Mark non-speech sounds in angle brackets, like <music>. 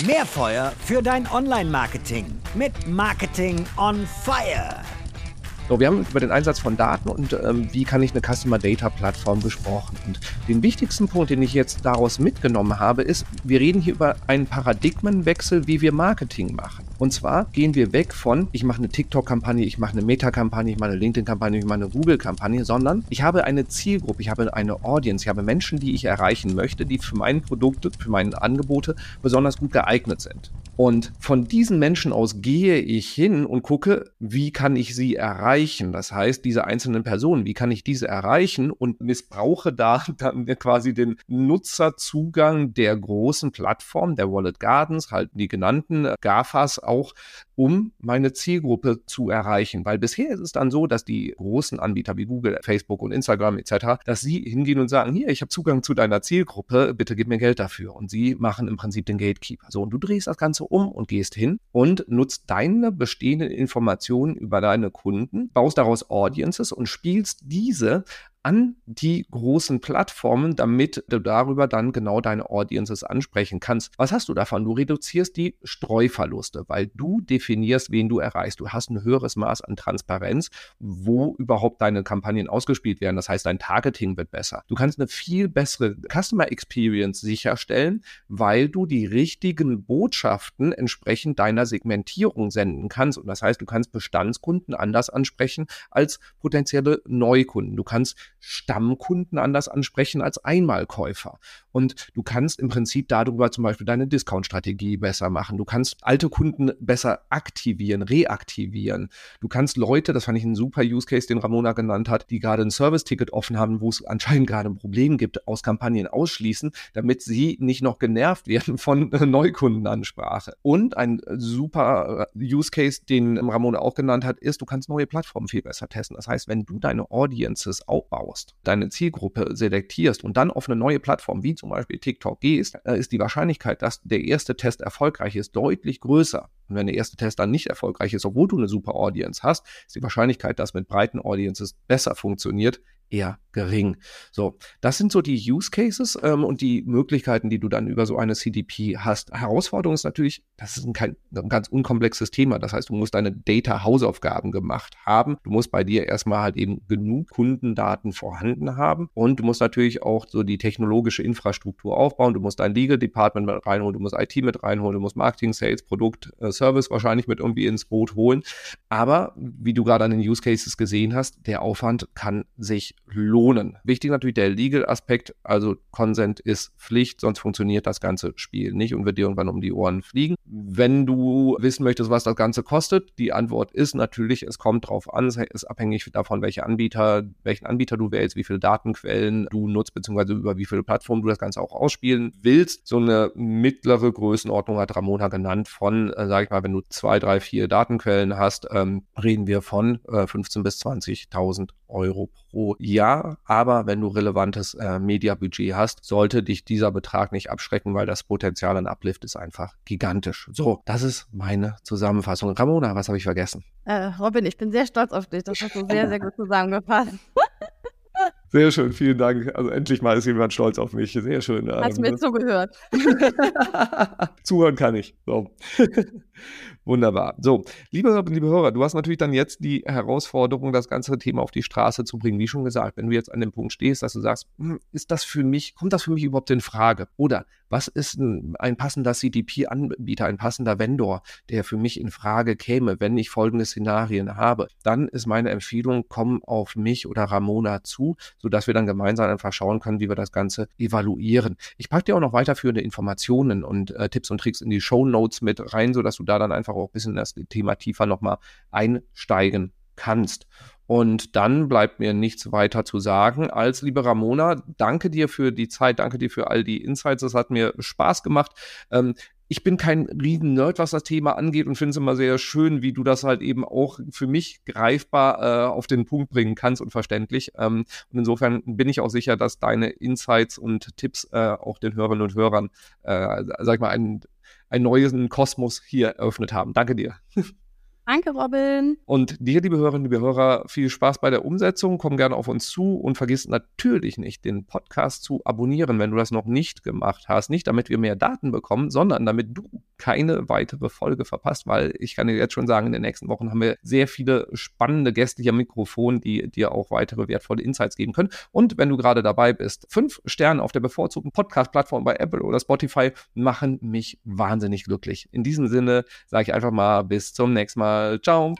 Mehr Feuer für dein Online-Marketing mit Marketing on Fire. So, wir haben über den Einsatz von Daten und ähm, wie kann ich eine Customer Data Plattform besprochen. Und den wichtigsten Punkt, den ich jetzt daraus mitgenommen habe, ist, wir reden hier über einen Paradigmenwechsel, wie wir Marketing machen. Und zwar gehen wir weg von, ich mache eine TikTok-Kampagne, ich mache eine Meta-Kampagne, ich mache eine LinkedIn-Kampagne, ich mache eine Google-Kampagne, sondern ich habe eine Zielgruppe, ich habe eine Audience, ich habe Menschen, die ich erreichen möchte, die für meine Produkte, für meine Angebote besonders gut geeignet sind. Und von diesen Menschen aus gehe ich hin und gucke, wie kann ich sie erreichen? Das heißt, diese einzelnen Personen, wie kann ich diese erreichen und missbrauche da <laughs> dann quasi den Nutzerzugang der großen Plattformen, der Wallet Gardens, halt die genannten GAFAs auch, um meine Zielgruppe zu erreichen. Weil bisher ist es dann so, dass die großen Anbieter wie Google, Facebook und Instagram etc., dass sie hingehen und sagen, hier, ich habe Zugang zu deiner Zielgruppe, bitte gib mir Geld dafür. Und sie machen im Prinzip den Gatekeeper. So, und du drehst das Ganze um und gehst hin und nutzt deine bestehenden Informationen über deine Kunden, baust daraus Audiences und spielst diese an die großen Plattformen, damit du darüber dann genau deine Audiences ansprechen kannst. Was hast du davon? Du reduzierst die Streuverluste, weil du definierst, wen du erreichst. Du hast ein höheres Maß an Transparenz, wo überhaupt deine Kampagnen ausgespielt werden. Das heißt, dein Targeting wird besser. Du kannst eine viel bessere Customer Experience sicherstellen, weil du die richtigen Botschaften entsprechend deiner Segmentierung senden kannst. Und das heißt, du kannst Bestandskunden anders ansprechen als potenzielle Neukunden. Du kannst Stammkunden anders ansprechen als Einmalkäufer. Und du kannst im Prinzip darüber zum Beispiel deine Discount-Strategie besser machen. Du kannst alte Kunden besser aktivieren, reaktivieren. Du kannst Leute, das fand ich ein super Use Case, den Ramona genannt hat, die gerade ein Service-Ticket offen haben, wo es anscheinend gerade ein Problem gibt, aus Kampagnen ausschließen, damit sie nicht noch genervt werden von <laughs> Neukundenansprache. Und ein super äh, Use Case, den Ramona auch genannt hat, ist, du kannst neue Plattformen viel besser testen. Das heißt, wenn du deine Audiences aufbaust, aufbaust, deine Zielgruppe selektierst und dann auf eine neue Plattform wie zum Beispiel TikTok gehst, äh, ist die Wahrscheinlichkeit, dass der erste Test erfolgreich ist, deutlich größer. Und wenn der erste Test dann nicht erfolgreich ist, obwohl du eine super Audience hast, ist die Wahrscheinlichkeit, dass mit breiten Audiences besser funktioniert, eher gering. So, das sind so die Use Cases ähm, und die Möglichkeiten, die du dann über so eine CDP hast. Herausforderung ist natürlich, das ist ein, kein, ein ganz unkomplexes Thema. Das heißt, du musst deine Data-Hausaufgaben gemacht haben. Du musst bei dir erstmal halt eben genug Kundendaten vorhanden haben und du musst natürlich auch so die technologische Infrastruktur aufbauen. Du musst dein Legal Department mit reinholen, du musst IT mit reinholen, du musst Marketing, Sales, Produkt, äh, Service wahrscheinlich mit irgendwie ins Boot holen. Aber wie du gerade an den Use Cases gesehen hast, der Aufwand kann sich lohnen. Wichtig natürlich der Legal-Aspekt, also Consent ist Pflicht, sonst funktioniert das ganze Spiel nicht und wird dir irgendwann um die Ohren fliegen. Wenn du wissen möchtest, was das Ganze kostet, die Antwort ist natürlich, es kommt drauf an, es ist abhängig davon, welche Anbieter, welchen Anbieter du wählst, wie viele Datenquellen du nutzt, beziehungsweise über wie viele Plattformen du das Ganze auch ausspielen willst. So eine mittlere Größenordnung hat Ramona genannt von, äh, sag ich mal, wenn du zwei, drei, vier Datenquellen hast, ähm, reden wir von äh, 15.000 bis 20.000 Euro pro Jahr. Aber wenn du relevantes äh, Mediabudget hast, sollte dich dieser Betrag nicht abschrecken, weil das Potenzial an Uplift ist einfach gigantisch. So, das ist meine Zusammenfassung. Ramona, was habe ich vergessen? Äh, Robin, ich bin sehr stolz auf dich. Das hast du sehr, sehr gut zusammengefasst. <laughs> Sehr schön, vielen Dank. Also endlich mal ist jemand stolz auf mich. Sehr schön. Hast ähm, mir zugehört. <laughs> Zuhören kann ich. So. <laughs> Wunderbar. So, liebe, liebe Hörer, du hast natürlich dann jetzt die Herausforderung, das ganze Thema auf die Straße zu bringen. Wie schon gesagt, wenn du jetzt an dem Punkt stehst, dass du sagst, hm, ist das für mich, kommt das für mich überhaupt in Frage? Oder was ist ein, ein passender CDP-Anbieter, ein passender Vendor, der für mich in Frage käme, wenn ich folgende Szenarien habe? Dann ist meine Empfehlung, komm auf mich oder Ramona zu, sodass wir dann gemeinsam einfach schauen können, wie wir das Ganze evaluieren. Ich packe dir auch noch weiterführende Informationen und äh, Tipps und Tricks in die Show Notes mit rein, sodass du da dann einfach auch ein bisschen in das Thema tiefer nochmal einsteigen kannst. Und dann bleibt mir nichts weiter zu sagen als, liebe Ramona, danke dir für die Zeit, danke dir für all die Insights. Es hat mir Spaß gemacht. Ähm, ich bin kein riesen Nerd, was das Thema angeht und finde es immer sehr schön, wie du das halt eben auch für mich greifbar äh, auf den Punkt bringen kannst und verständlich. Ähm, und insofern bin ich auch sicher, dass deine Insights und Tipps äh, auch den Hörerinnen und Hörern, äh, sag ich mal, einen, einen neuen Kosmos hier eröffnet haben. Danke dir. Danke, Robin. Und dir, liebe Hörerinnen, liebe Hörer, viel Spaß bei der Umsetzung. Komm gerne auf uns zu und vergiss natürlich nicht, den Podcast zu abonnieren, wenn du das noch nicht gemacht hast. Nicht damit wir mehr Daten bekommen, sondern damit du keine weitere Folge verpasst, weil ich kann dir jetzt schon sagen, in den nächsten Wochen haben wir sehr viele spannende Gäste hier am Mikrofon, die dir auch weitere wertvolle Insights geben können. Und wenn du gerade dabei bist, fünf Sterne auf der bevorzugten Podcast-Plattform bei Apple oder Spotify machen mich wahnsinnig glücklich. In diesem Sinne sage ich einfach mal bis zum nächsten Mal. Ciao.